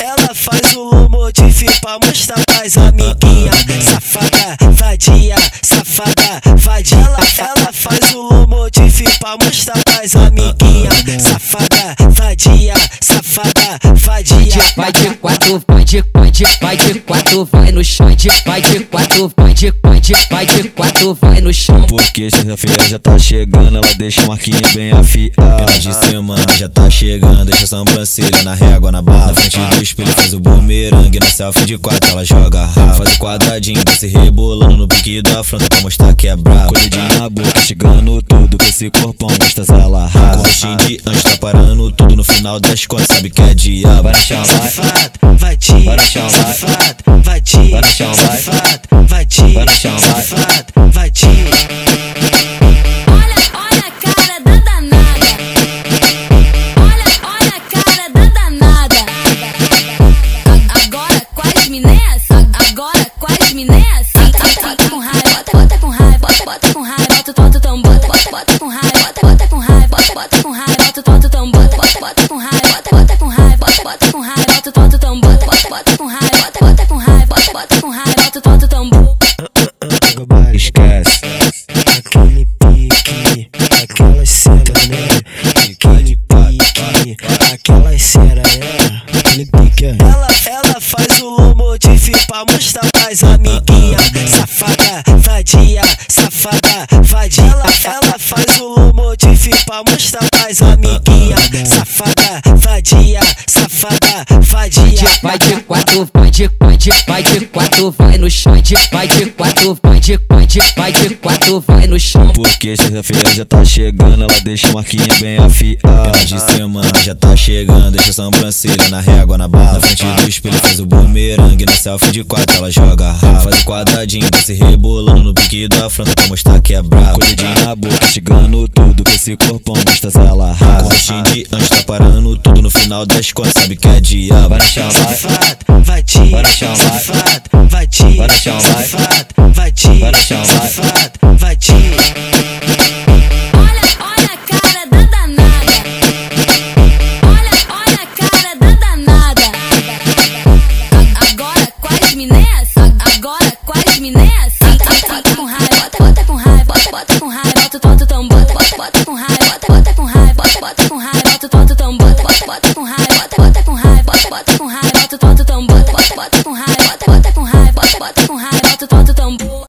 Ela faz o Lomotif pra mostrar pras amiguinha. Safada, vadia, safada, vadia. Ela, ela faz o Lomotif pra mostrar pras amiguinha. Quatro, vai de, vai de, vai de quatro, vai no chão. De, vai de quatro, vai de, vai de, vai de quatro, vai no chão. Porque sexta-feira já tá chegando, ela deixa a marquinha bem afiada. De semana já tá chegando, deixa a sobrancelha na régua, na barra. Na frente do espelho faz o bumerangue, na selfie de quatro ela joga rabo. Faz o quadradinho, se rebolando no pique da fronta pra mostrar que é brabo. Colhidinho na boca, chegando tudo, com esse corpão gostas ela rasa. Gostinho de anjo, tá parando tudo no final das contas, sabe que é diabo. Vai no bota, com raiva, amiguinha. Safada, vadia, safada, vadia. Vai de quatro, vai de, vai de, vai de quatro, vai no chão. De, vai de quatro, vai de, vai de, vai de quatro, vai no chão. Porque sexta-feira já tá chegando, ela deixa a marquinha bem afiada. De semana já tá chegando, deixa a sobrancelha na régua, na barra. Na frente do espelho faz o bumerangue, na selfie de quatro ela joga. Faz o quadradinho, se rebolando pique da fronta pra mostrar que é brabo. Na boca, chegando tudo, com esse corpão gostas ela rasa. Gostinho de anjo, tá parando tudo no final das contas, sabe que é diabo. Vai vai. Safado, Vai chão, vai. safado, vadia, Vai chão, vai. safado, vadia, Vai chão, vai. safado,